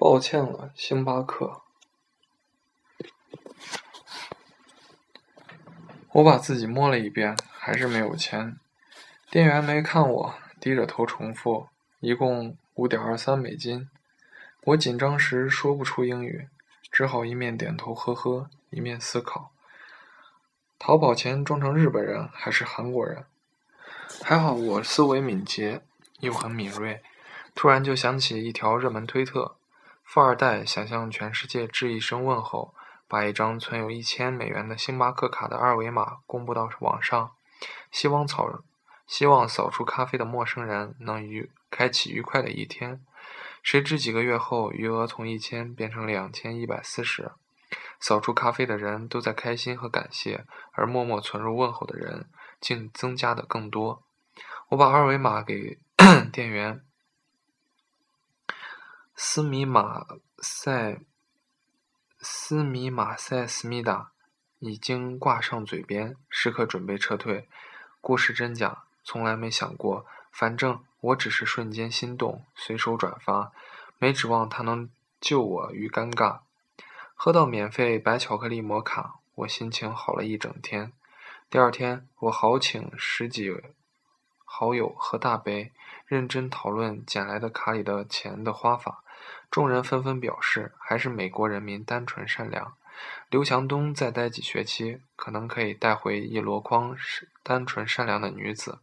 抱歉了，星巴克。我把自己摸了一遍，还是没有钱。店员没看我，低着头重复：“一共五点二三美金。”我紧张时说不出英语，只好一面点头呵呵，一面思考：淘宝前装成日本人还是韩国人？还好我思维敏捷，又很敏锐，突然就想起一条热门推特。富二代想向全世界致一声问候，把一张存有一千美元的星巴克卡的二维码公布到网上，希望扫希望扫出咖啡的陌生人能愉开启愉快的一天。谁知几个月后，余额从一千变成两千一百四十，扫出咖啡的人都在开心和感谢，而默默存入问候的人竟增加的更多。我把二维码给 店员。斯米马塞，斯米马塞斯密达已经挂上嘴边，时刻准备撤退。故事真假，从来没想过。反正我只是瞬间心动，随手转发，没指望他能救我于尴尬。喝到免费白巧克力摩卡，我心情好了一整天。第二天，我好请十几好友喝大杯，认真讨论捡来的卡里的钱的花法。众人纷纷表示，还是美国人民单纯善良。刘强东再待几学期，可能可以带回一箩筐单纯善良的女子。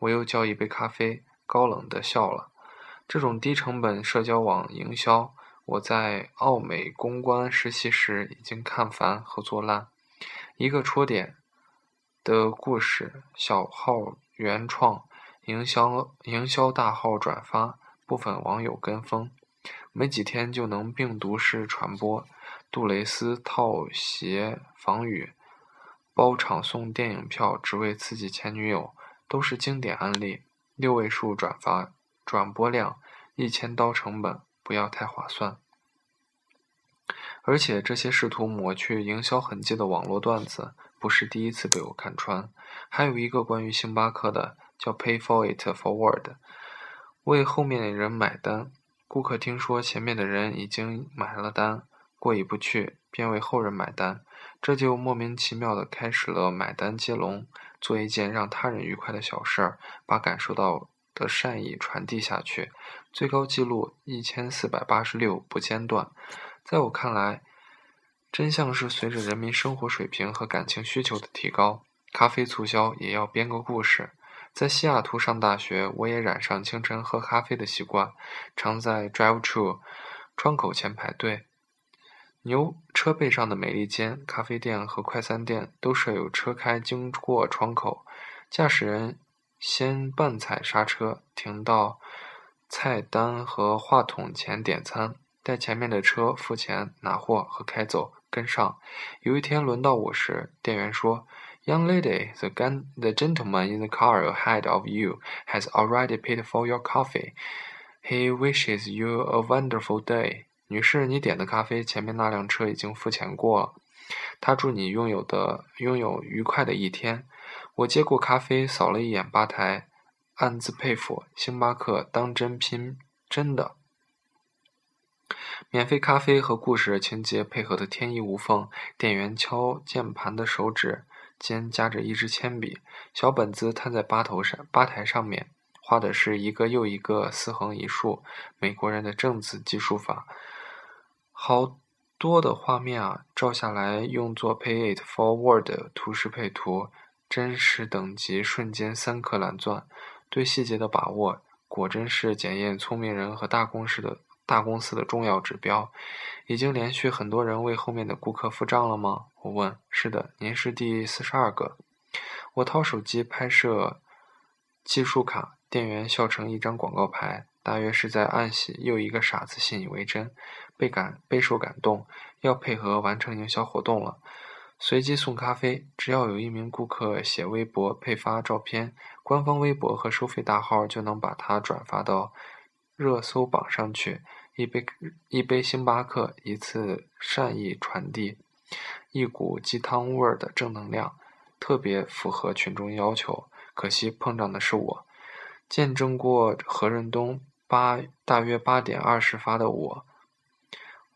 我又叫一杯咖啡，高冷地笑了。这种低成本社交网营销，我在奥美公关实习时已经看烦和做烂。一个戳点的故事，小号原创营销，营销大号转发，部分网友跟风。没几天就能病毒式传播，杜蕾斯套鞋防雨，包场送电影票只为刺激前女友，都是经典案例。六位数转发转播量，一千刀成本，不要太划算。而且这些试图抹去营销痕迹的网络段子，不是第一次被我看穿。还有一个关于星巴克的，叫 “Pay for it forward”，为后面的人买单。顾客听说前面的人已经买了单，过意不去，便为后人买单，这就莫名其妙地开始了买单接龙，做一件让他人愉快的小事儿，把感受到的善意传递下去，最高纪录一千四百八十六不间断。在我看来，真相是随着人民生活水平和感情需求的提高，咖啡促销也要编个故事。在西雅图上大学，我也染上清晨喝咖啡的习惯，常在 drive-thru 窗口前排队。牛车背上的美利坚咖啡店和快餐店都设有车开经过窗口，驾驶人先半踩刹车，停到菜单和话筒前点餐，待前面的车付钱、拿货和开走，跟上。有一天轮到我时，店员说。Young lady, the gun, the gentleman in the car ahead of you has already paid for your coffee. He wishes you a wonderful day. 女士，你点的咖啡，前面那辆车已经付钱过了。他祝你拥有的拥有愉快的一天。我接过咖啡，扫了一眼吧台，暗自佩服星巴克当真拼真的。免费咖啡和故事情节配合的天衣无缝，店员敲键盘的手指。间夹着一支铅笔，小本子摊在吧头上，吧台上面画的是一个又一个四横一竖，美国人的正字记数法，好多的画面啊，照下来用作 Pay it forward 图示配图，真实等级瞬间三颗蓝钻，对细节的把握，果真是检验聪明人和大公司的。大公司的重要指标，已经连续很多人为后面的顾客付账了吗？我问。是的，您是第四十二个。我掏手机拍摄计数卡，店员笑成一张广告牌，大约是在暗喜又一个傻子信以为真，倍感备受感动，要配合完成营销活动了。随机送咖啡，只要有一名顾客写微博配发照片，官方微博和收费大号就能把它转发到。热搜榜上去，一杯一杯星巴克，一次善意传递，一股鸡汤味儿的正能量，特别符合群众要求。可惜碰上的是我，见证过何润东八大约八点二十发的我，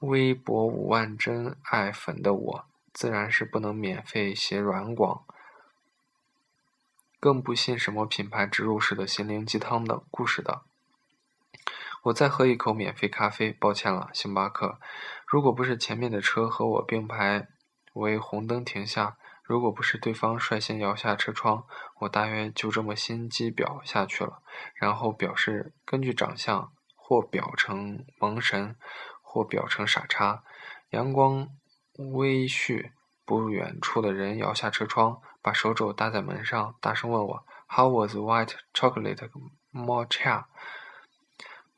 微博五万真爱粉的我，自然是不能免费写软广，更不信什么品牌植入式的心灵鸡汤的故事的。我再喝一口免费咖啡，抱歉了，星巴克。如果不是前面的车和我并排为红灯停下，如果不是对方率先摇下车窗，我大约就这么心机婊下去了。然后表示根据长相，或表成萌神，或表成傻叉。阳光微煦，不远处的人摇下车窗，把手肘搭在门上，大声问我：“How was white chocolate mocha？”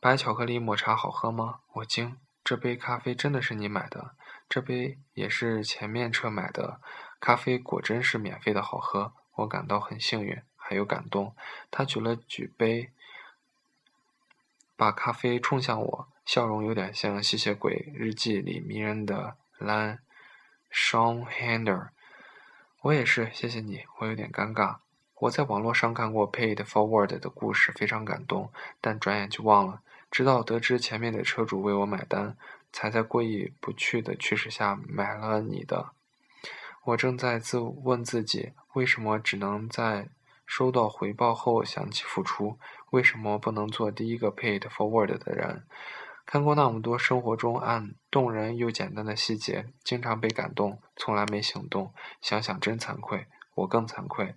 白巧克力抹茶好喝吗？我惊，这杯咖啡真的是你买的？这杯也是前面车买的。咖啡果真是免费的好喝，我感到很幸运，还有感动。他举了举杯，把咖啡冲向我，笑容有点像吸血鬼日记里迷人的兰· s h a n Hander。我也是，谢谢你。我有点尴尬。我在网络上看过 Paid Forward 的故事，非常感动，但转眼就忘了。直到得知前面的车主为我买单，才在过意不去的驱使下买了你的。我正在自问自己：为什么只能在收到回报后想起付出？为什么不能做第一个 paid forward 的人？看过那么多生活中暗动人又简单的细节，经常被感动，从来没行动。想想真惭愧，我更惭愧。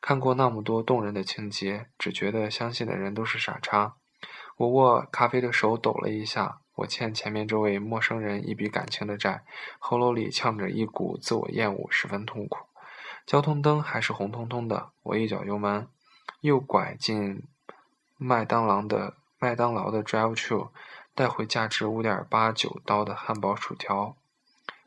看过那么多动人的情节，只觉得相信的人都是傻叉。我握咖啡的手抖了一下，我欠前面这位陌生人一笔感情的债，喉咙里呛着一股自我厌恶，十分痛苦。交通灯还是红彤彤的，我一脚油门，右拐进麦当劳的麦当劳的 drive-thru，带回价值五点八九刀的汉堡、薯条、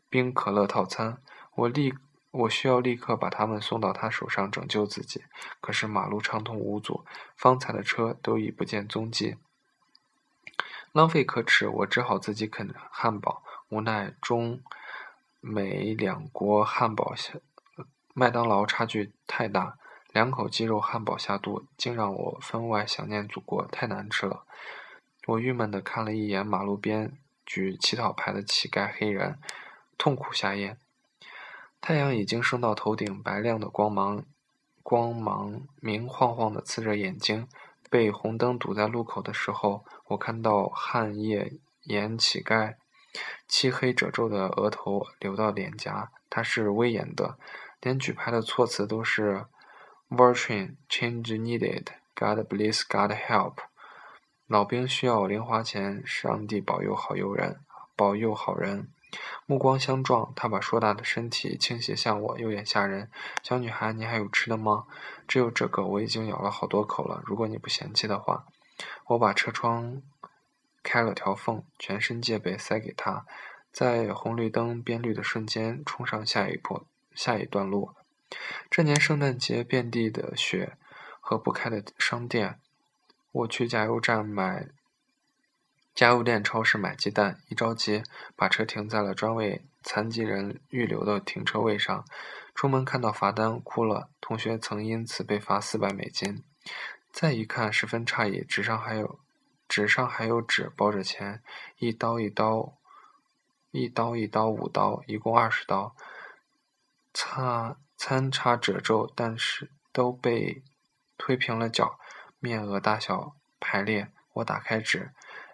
冰可乐套餐。我立我需要立刻把他们送到他手上拯救自己，可是马路畅通无阻，方才的车都已不见踪迹。浪费可耻，我只好自己啃汉堡。无奈中美两国汉堡下，麦当劳差距太大，两口鸡肉汉堡下肚，竟让我分外想念祖国，太难吃了。我郁闷地看了一眼马路边举乞讨牌的乞丐黑人，痛苦下咽。太阳已经升到头顶，白亮的光芒，光芒明晃晃地刺着眼睛。被红灯堵在路口的时候，我看到汗液沿乞丐漆黑褶皱的额头流到脸颊。他是威严的，连举牌的措辞都是 “Vertrain change needed, God bless, God help。”老兵需要零花钱，上帝保佑好友人，保佑好人。目光相撞，他把硕大的身体倾斜向我，有点吓人。小女孩，你还有吃的吗？只有这个，我已经咬了好多口了。如果你不嫌弃的话，我把车窗开了条缝，全身戒备，塞给他，在红绿灯变绿的瞬间，冲上下一坡，下一段路。这年圣诞节，遍地的雪和不开的商店。我去加油站买。加油店、超市买鸡蛋，一着急把车停在了专为残疾人预留的停车位上。出门看到罚单，哭了。同学曾因此被罚四百美金。再一看，十分诧异，纸上还有纸上还有纸包着钱，一刀一刀，一刀一刀五刀，一共二十刀。擦参差褶皱，但是都被推平了角，面额大小排列。我打开纸。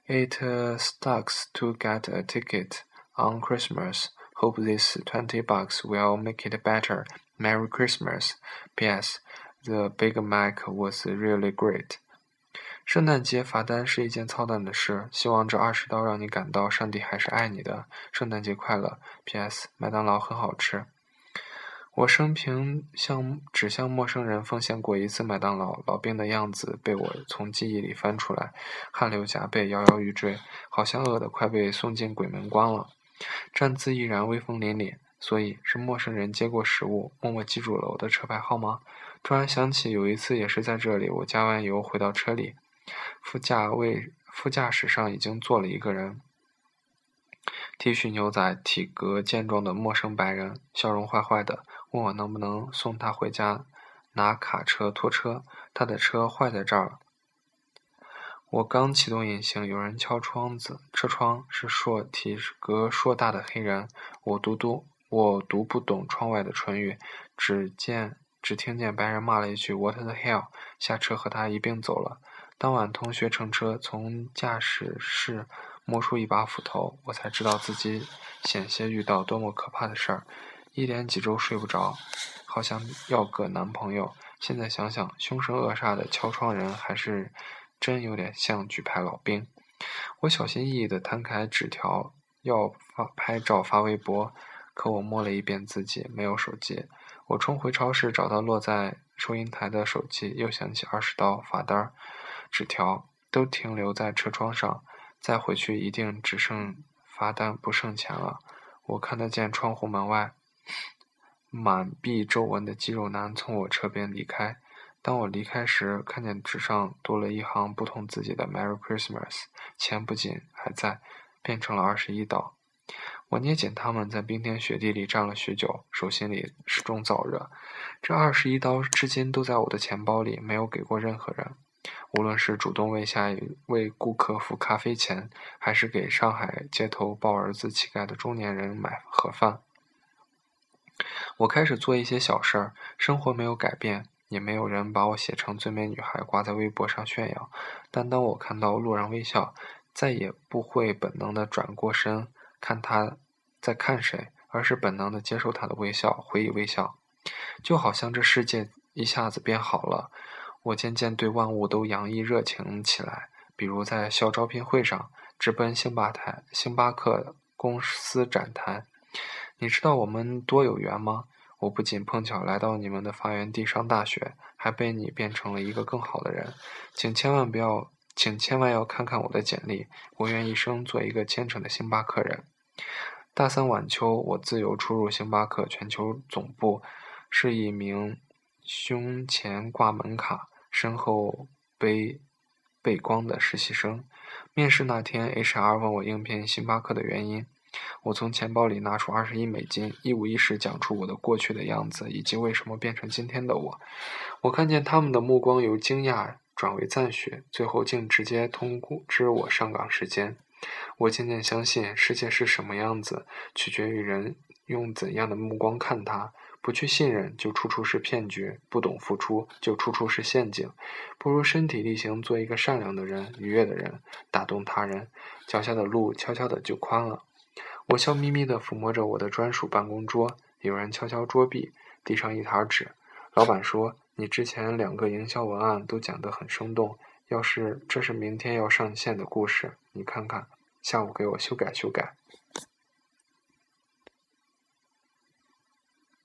It sucks to get a ticket on Christmas. Hope this twenty bucks will make it better. Merry Christmas. P.S. The Big Mac was really great. 圣诞节罚单是一件操蛋的事，希望这二十刀让你感到上帝还是爱你的。圣诞节快乐。P.S. 麦当劳很好吃。 我生平向只向陌生人奉献过一次麦当劳，老兵的样子被我从记忆里翻出来，汗流浃背，摇摇欲坠，好像饿得快被送进鬼门关了。站姿依然威风凛凛，所以是陌生人接过食物，默默记住了我的车牌号吗？突然想起有一次也是在这里，我加完油回到车里，副驾位副驾驶上已经坐了一个人。T 恤牛仔，体格健壮的陌生白人，笑容坏坏的，问我能不能送他回家拿卡车拖车，他的车坏在这儿了。我刚启动引擎，有人敲窗子，车窗是硕体格硕大的黑人。我读读，我读不懂窗外的唇语，只见只听见白人骂了一句 “What the hell”，下车和他一并走了。当晚，同学乘车从驾驶室摸出一把斧头，我才知道自己险些遇到多么可怕的事儿，一连几周睡不着，好想要个男朋友。现在想想，凶神恶煞的敲窗人还是。真有点像举牌老兵。我小心翼翼地摊开纸条，要发拍照发微博。可我摸了一遍自己，没有手机。我冲回超市，找到落在收银台的手机，又想起二十刀罚单儿、纸条都停留在车窗上。再回去，一定只剩罚单不剩钱了。我看得见窗户门外满臂皱纹的肌肉男从我车边离开。当我离开时，看见纸上多了一行不同字迹的 “Merry Christmas”，钱不仅还在，变成了二十一刀。我捏紧它们，在冰天雪地里站了许久，手心里始终燥热。这二十一刀至今都在我的钱包里，没有给过任何人。无论是主动为下一位顾客付咖啡钱，还是给上海街头抱儿子乞丐的中年人买盒饭，我开始做一些小事儿，生活没有改变。也没有人把我写成最美女孩挂在微博上炫耀，但当我看到路人微笑，再也不会本能的转过身看他在看谁，而是本能的接受他的微笑，回以微笑，就好像这世界一下子变好了。我渐渐对万物都洋溢热情起来，比如在校招聘会上，直奔星巴台、星巴克公司展台。你知道我们多有缘吗？我不仅碰巧来到你们的发源地上大学，还被你变成了一个更好的人，请千万不要，请千万要看看我的简历，我愿一生做一个虔诚的星巴克人。大三晚秋，我自由出入星巴克全球总部，是一名胸前挂门卡、身后背背光的实习生。面试那天，HR 问我应聘星巴克的原因。我从钱包里拿出二十一美金，一五一十讲出我的过去的样子，以及为什么变成今天的我。我看见他们的目光由惊讶转为赞许，最后竟直接通知我上岗时间。我渐渐相信，世界是什么样子，取决于人用怎样的目光看它。不去信任，就处处是骗局；不懂付出，就处处是陷阱。不如身体力行，做一个善良的人、愉悦的人，打动他人，脚下的路悄悄的就宽了。我笑眯眯地抚摸着我的专属办公桌，有人敲敲桌壁，递上一沓纸。老板说：“你之前两个营销文案都讲得很生动，要是这是明天要上线的故事，你看看，下午给我修改修改。”